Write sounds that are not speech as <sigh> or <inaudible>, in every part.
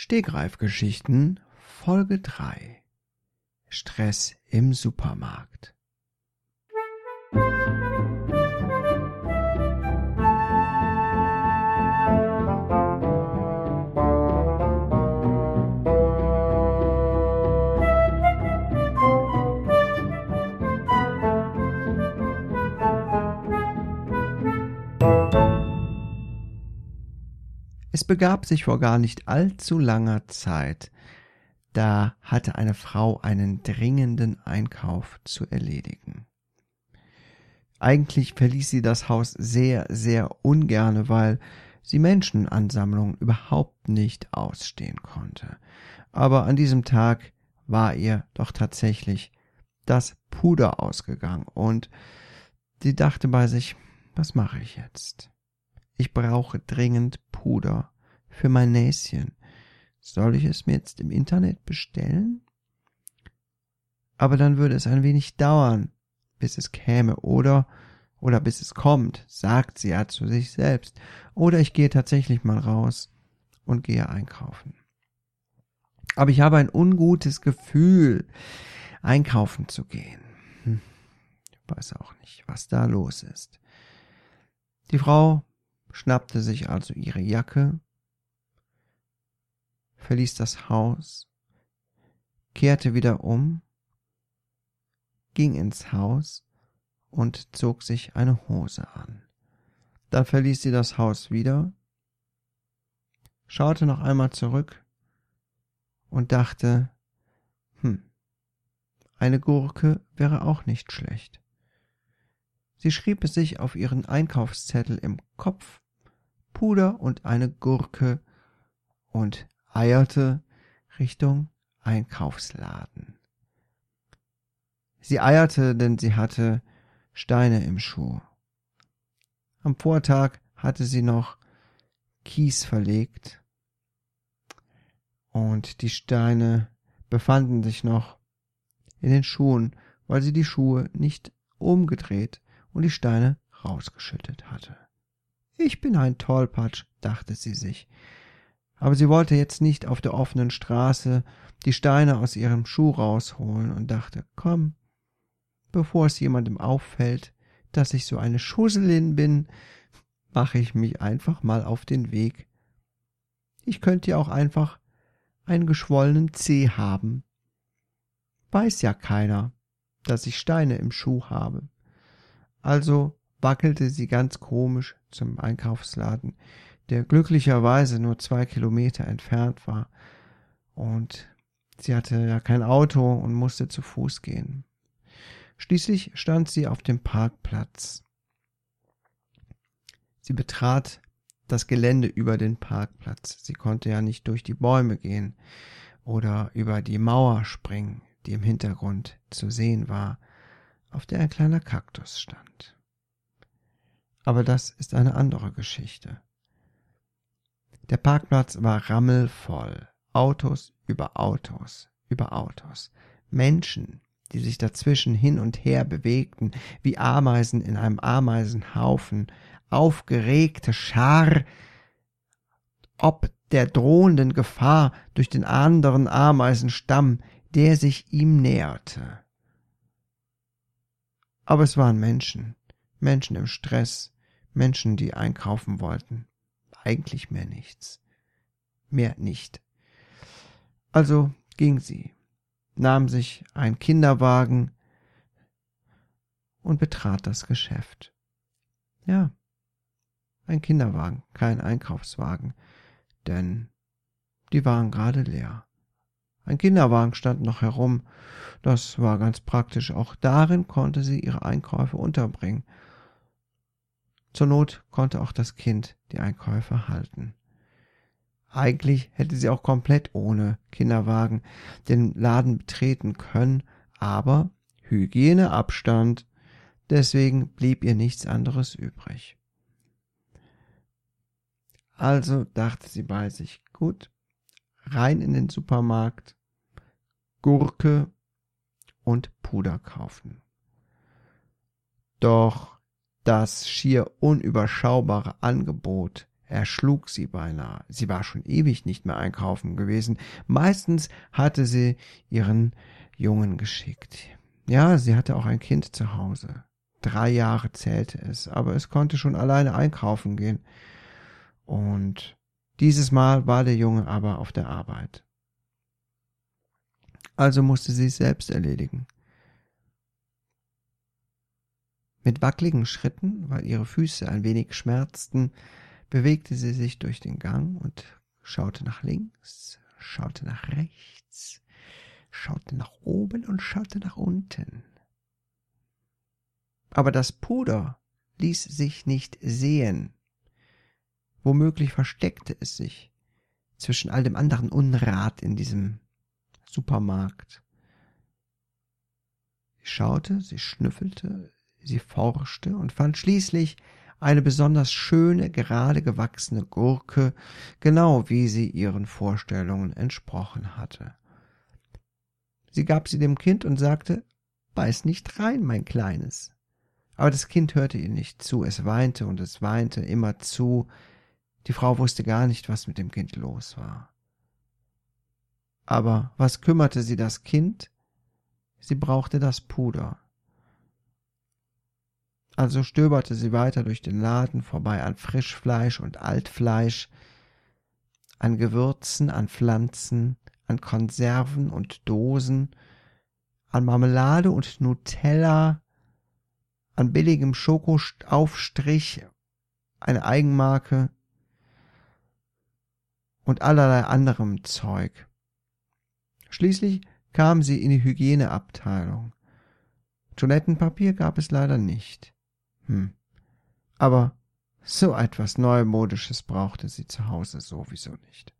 Stegreifgeschichten Folge 3 Stress im Supermarkt begab sich vor gar nicht allzu langer Zeit, da hatte eine Frau einen dringenden Einkauf zu erledigen. Eigentlich verließ sie das Haus sehr, sehr ungerne, weil sie Menschenansammlungen überhaupt nicht ausstehen konnte. Aber an diesem Tag war ihr doch tatsächlich das Puder ausgegangen und sie dachte bei sich, was mache ich jetzt? Ich brauche dringend Puder für mein Näschen. Soll ich es mir jetzt im Internet bestellen? Aber dann würde es ein wenig dauern, bis es käme, oder oder bis es kommt, sagt sie ja zu sich selbst. Oder ich gehe tatsächlich mal raus und gehe einkaufen. Aber ich habe ein ungutes Gefühl, einkaufen zu gehen. Hm. Ich weiß auch nicht, was da los ist. Die Frau schnappte sich also ihre Jacke, verließ das Haus, kehrte wieder um, ging ins Haus und zog sich eine Hose an. Dann verließ sie das Haus wieder, schaute noch einmal zurück und dachte, hm, eine Gurke wäre auch nicht schlecht. Sie schrieb es sich auf ihren Einkaufszettel im Kopf, Puder und eine Gurke und eierte Richtung Einkaufsladen. Sie eierte, denn sie hatte Steine im Schuh. Am Vortag hatte sie noch Kies verlegt und die Steine befanden sich noch in den Schuhen, weil sie die Schuhe nicht umgedreht und die Steine rausgeschüttet hatte. Ich bin ein Tollpatsch, dachte sie sich. Aber sie wollte jetzt nicht auf der offenen Straße die Steine aus ihrem Schuh rausholen und dachte, komm, bevor es jemandem auffällt, dass ich so eine Schusselin bin, mache ich mich einfach mal auf den Weg. Ich könnte ja auch einfach einen geschwollenen Zeh haben. Weiß ja keiner, dass ich Steine im Schuh habe. Also wackelte sie ganz komisch zum Einkaufsladen, der glücklicherweise nur zwei Kilometer entfernt war, und sie hatte ja kein Auto und musste zu Fuß gehen. Schließlich stand sie auf dem Parkplatz. Sie betrat das Gelände über den Parkplatz. Sie konnte ja nicht durch die Bäume gehen oder über die Mauer springen, die im Hintergrund zu sehen war, auf der ein kleiner Kaktus stand. Aber das ist eine andere Geschichte. Der Parkplatz war rammelvoll. Autos über Autos über Autos. Menschen, die sich dazwischen hin und her bewegten, wie Ameisen in einem Ameisenhaufen, aufgeregte Schar, ob der drohenden Gefahr durch den anderen Ameisenstamm, der sich ihm näherte. Aber es waren Menschen, Menschen im Stress, Menschen, die einkaufen wollten. Eigentlich mehr nichts. Mehr nicht. Also ging sie, nahm sich ein Kinderwagen und betrat das Geschäft. Ja, ein Kinderwagen, kein Einkaufswagen, denn die waren gerade leer. Ein Kinderwagen stand noch herum, das war ganz praktisch, auch darin konnte sie ihre Einkäufe unterbringen. Zur Not konnte auch das Kind die Einkäufe halten. Eigentlich hätte sie auch komplett ohne Kinderwagen den Laden betreten können, aber Hygieneabstand, deswegen blieb ihr nichts anderes übrig. Also dachte sie bei sich, gut, rein in den Supermarkt, Gurke und Puder kaufen. Doch das schier unüberschaubare Angebot Er schlug sie beinahe. Sie war schon ewig nicht mehr einkaufen gewesen. Meistens hatte sie ihren Jungen geschickt. Ja, sie hatte auch ein Kind zu Hause. Drei Jahre zählte es, aber es konnte schon alleine einkaufen gehen. Und dieses Mal war der Junge aber auf der Arbeit. Also musste sie es selbst erledigen. Mit wackeligen Schritten, weil ihre Füße ein wenig schmerzten, bewegte sie sich durch den Gang und schaute nach links, schaute nach rechts, schaute nach oben und schaute nach unten. Aber das Puder ließ sich nicht sehen. Womöglich versteckte es sich zwischen all dem anderen Unrat in diesem Supermarkt. Sie schaute, sie schnüffelte, sie forschte und fand schließlich eine besonders schöne, gerade gewachsene Gurke, genau wie sie ihren Vorstellungen entsprochen hatte. Sie gab sie dem Kind und sagte, Beiß nicht rein, mein Kleines. Aber das Kind hörte ihr nicht zu, es weinte und es weinte immer zu. Die Frau wusste gar nicht, was mit dem Kind los war. Aber was kümmerte sie das Kind? Sie brauchte das Puder. Also stöberte sie weiter durch den Laden vorbei an Frischfleisch und Altfleisch, an Gewürzen, an Pflanzen, an Konserven und Dosen, an Marmelade und Nutella, an billigem Schokoaufstrich, eine Eigenmarke und allerlei anderem Zeug. Schließlich kam sie in die Hygieneabteilung. Toilettenpapier gab es leider nicht. Hm. Aber so etwas Neumodisches brauchte sie zu Hause sowieso nicht.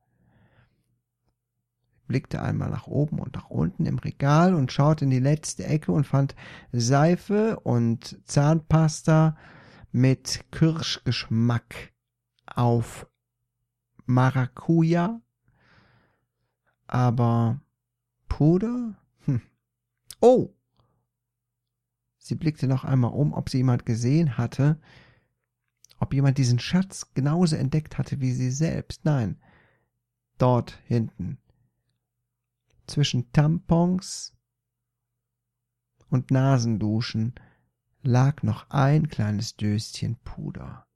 Blickte einmal nach oben und nach unten im Regal und schaute in die letzte Ecke und fand Seife und Zahnpasta mit Kirschgeschmack auf Maracuja. Aber Puder? Hm. Oh! Sie blickte noch einmal um, ob sie jemand gesehen hatte, ob jemand diesen Schatz genauso entdeckt hatte wie sie selbst. Nein, dort hinten. Zwischen Tampons und Nasenduschen lag noch ein kleines Döschen Puder.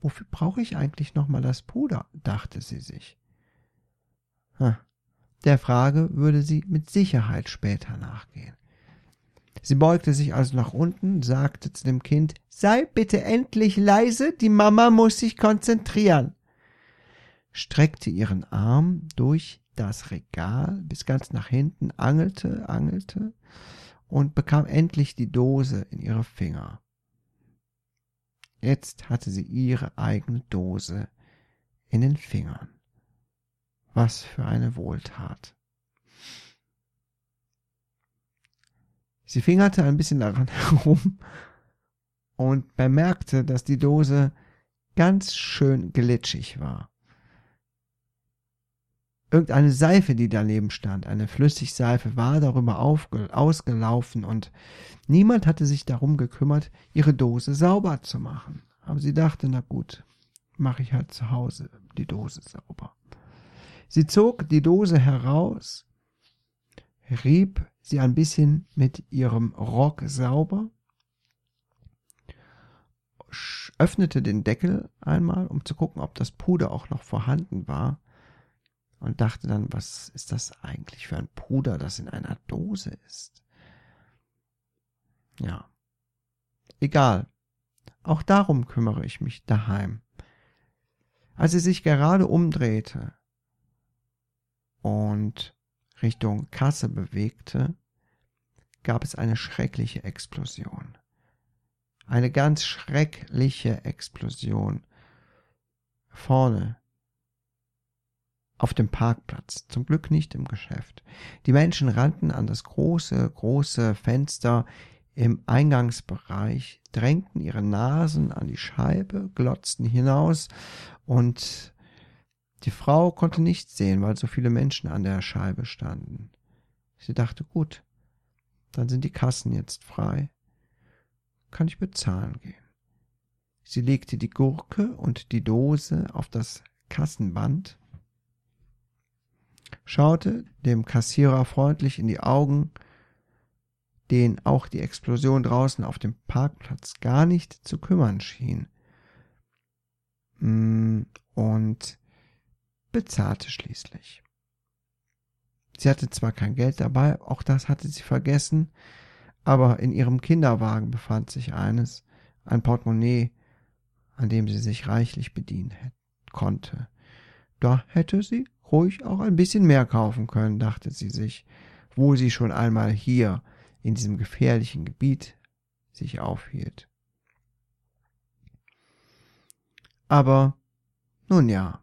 Wofür brauche ich eigentlich nochmal das Puder? dachte sie sich. Hm. Der Frage würde sie mit Sicherheit später nachgehen. Sie beugte sich also nach unten, sagte zu dem Kind, sei bitte endlich leise, die Mama muss sich konzentrieren, streckte ihren Arm durch das Regal bis ganz nach hinten, angelte, angelte und bekam endlich die Dose in ihre Finger. Jetzt hatte sie ihre eigene Dose in den Fingern. Was für eine Wohltat. Sie fingerte ein bisschen daran <laughs> herum und bemerkte, dass die Dose ganz schön glitschig war. Irgendeine Seife, die daneben stand, eine Flüssigseife, war darüber ausgelaufen und niemand hatte sich darum gekümmert, ihre Dose sauber zu machen. Aber sie dachte, na gut, mache ich halt zu Hause die Dose sauber. Sie zog die Dose heraus, rieb sie ein bisschen mit ihrem Rock sauber, öffnete den Deckel einmal, um zu gucken, ob das Puder auch noch vorhanden war, und dachte dann, was ist das eigentlich für ein Puder, das in einer Dose ist? Ja. Egal. Auch darum kümmere ich mich daheim. Als sie sich gerade umdrehte, und Richtung Kasse bewegte, gab es eine schreckliche Explosion. Eine ganz schreckliche Explosion. Vorne auf dem Parkplatz, zum Glück nicht im Geschäft. Die Menschen rannten an das große, große Fenster im Eingangsbereich, drängten ihre Nasen an die Scheibe, glotzten hinaus und die Frau konnte nichts sehen, weil so viele Menschen an der Scheibe standen. Sie dachte, gut, dann sind die Kassen jetzt frei. Kann ich bezahlen gehen. Sie legte die Gurke und die Dose auf das Kassenband, schaute dem Kassierer freundlich in die Augen, den auch die Explosion draußen auf dem Parkplatz gar nicht zu kümmern schien, mm, und bezahlte schließlich. Sie hatte zwar kein Geld dabei, auch das hatte sie vergessen, aber in ihrem Kinderwagen befand sich eines, ein Portemonnaie, an dem sie sich reichlich bedienen konnte. Da hätte sie ruhig auch ein bisschen mehr kaufen können, dachte sie sich, wo sie schon einmal hier in diesem gefährlichen Gebiet sich aufhielt. Aber nun ja,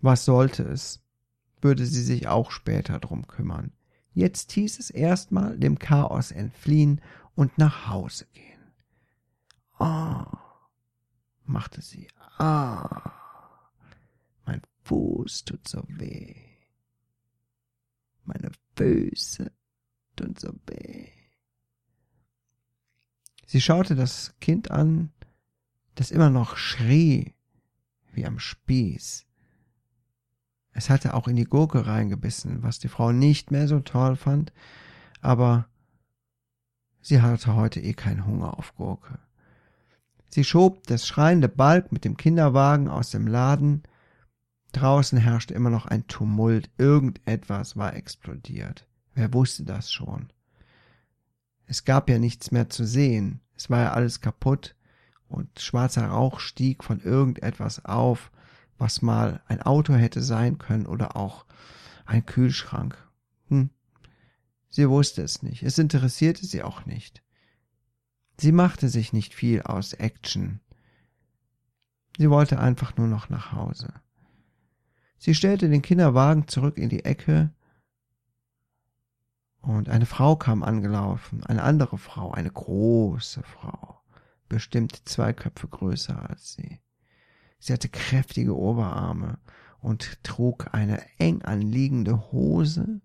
was sollte es? Würde sie sich auch später drum kümmern. Jetzt hieß es erstmal dem Chaos entfliehen und nach Hause gehen. Ah, oh, machte sie. Ah, mein Fuß tut so weh. Meine Füße tun so weh. Sie schaute das Kind an, das immer noch schrie wie am Spieß. Es hatte auch in die Gurke reingebissen, was die Frau nicht mehr so toll fand, aber sie hatte heute eh keinen Hunger auf Gurke. Sie schob das schreiende Balk mit dem Kinderwagen aus dem Laden. Draußen herrschte immer noch ein Tumult, irgendetwas war explodiert. Wer wusste das schon? Es gab ja nichts mehr zu sehen, es war ja alles kaputt, und schwarzer Rauch stieg von irgendetwas auf, was mal ein Auto hätte sein können oder auch ein Kühlschrank. Hm. Sie wusste es nicht, es interessierte sie auch nicht. Sie machte sich nicht viel aus Action. Sie wollte einfach nur noch nach Hause. Sie stellte den Kinderwagen zurück in die Ecke, und eine Frau kam angelaufen, eine andere Frau, eine große Frau, bestimmt zwei Köpfe größer als sie. Sie hatte kräftige Oberarme und trug eine eng anliegende Hose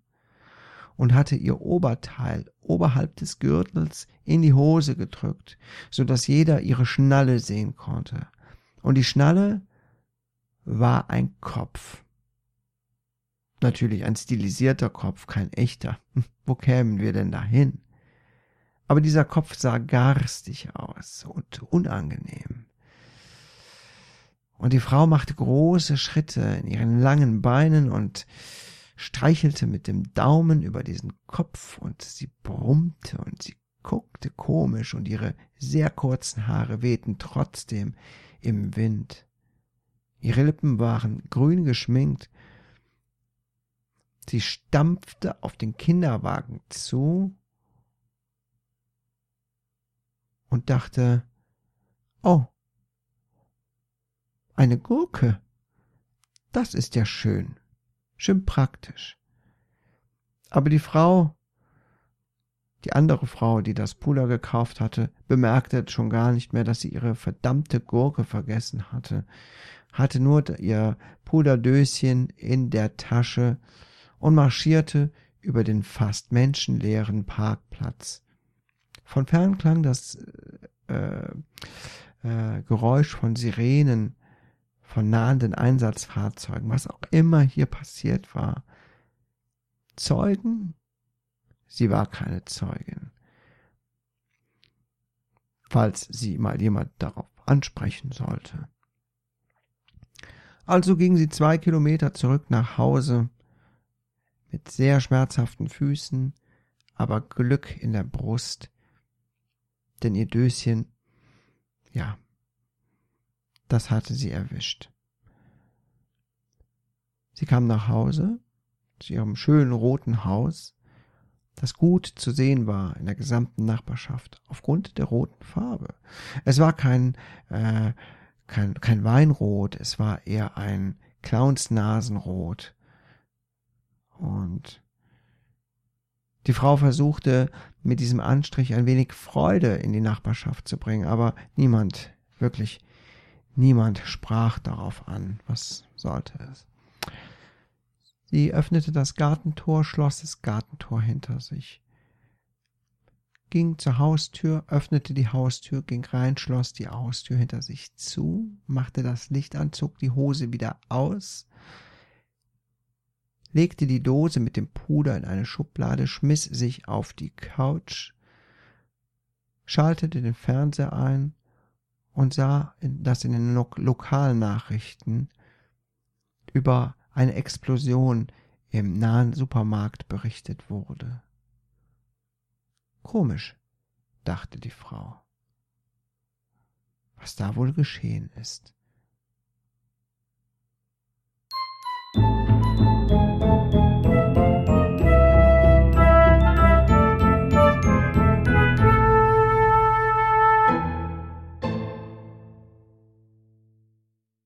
und hatte ihr Oberteil oberhalb des Gürtels in die Hose gedrückt, so dass jeder ihre Schnalle sehen konnte. Und die Schnalle war ein Kopf. Natürlich ein stilisierter Kopf, kein echter. <laughs> Wo kämen wir denn dahin? Aber dieser Kopf sah garstig aus und unangenehm. Und die Frau machte große Schritte in ihren langen Beinen und streichelte mit dem Daumen über diesen Kopf und sie brummte und sie guckte komisch und ihre sehr kurzen Haare wehten trotzdem im Wind. Ihre Lippen waren grün geschminkt. Sie stampfte auf den Kinderwagen zu und dachte, oh, eine Gurke. Das ist ja schön, schön praktisch. Aber die Frau, die andere Frau, die das Puder gekauft hatte, bemerkte schon gar nicht mehr, dass sie ihre verdammte Gurke vergessen hatte, hatte nur ihr Puderdöschen in der Tasche und marschierte über den fast menschenleeren Parkplatz. Von fern klang das äh, äh, Geräusch von Sirenen, von nahenden Einsatzfahrzeugen, was auch immer hier passiert war. Zeugen? Sie war keine Zeugin. Falls sie mal jemand darauf ansprechen sollte. Also ging sie zwei Kilometer zurück nach Hause mit sehr schmerzhaften Füßen, aber Glück in der Brust, denn ihr Döschen, ja, das hatte sie erwischt. Sie kam nach Hause, zu ihrem schönen roten Haus, das gut zu sehen war in der gesamten Nachbarschaft, aufgrund der roten Farbe. Es war kein, äh, kein, kein Weinrot, es war eher ein Clownsnasenrot. Und die Frau versuchte mit diesem Anstrich ein wenig Freude in die Nachbarschaft zu bringen, aber niemand, wirklich niemand sprach darauf an. Was sollte es? Sie öffnete das Gartentor, schloss das Gartentor hinter sich. ging zur Haustür, öffnete die Haustür, ging rein, schloss die Haustür hinter sich zu, machte das Licht an, zog die Hose wieder aus, legte die Dose mit dem Puder in eine Schublade, schmiss sich auf die Couch, schaltete den Fernseher ein und sah, dass in den Lo Lokalnachrichten über eine Explosion im nahen Supermarkt berichtet wurde. Komisch, dachte die Frau, was da wohl geschehen ist.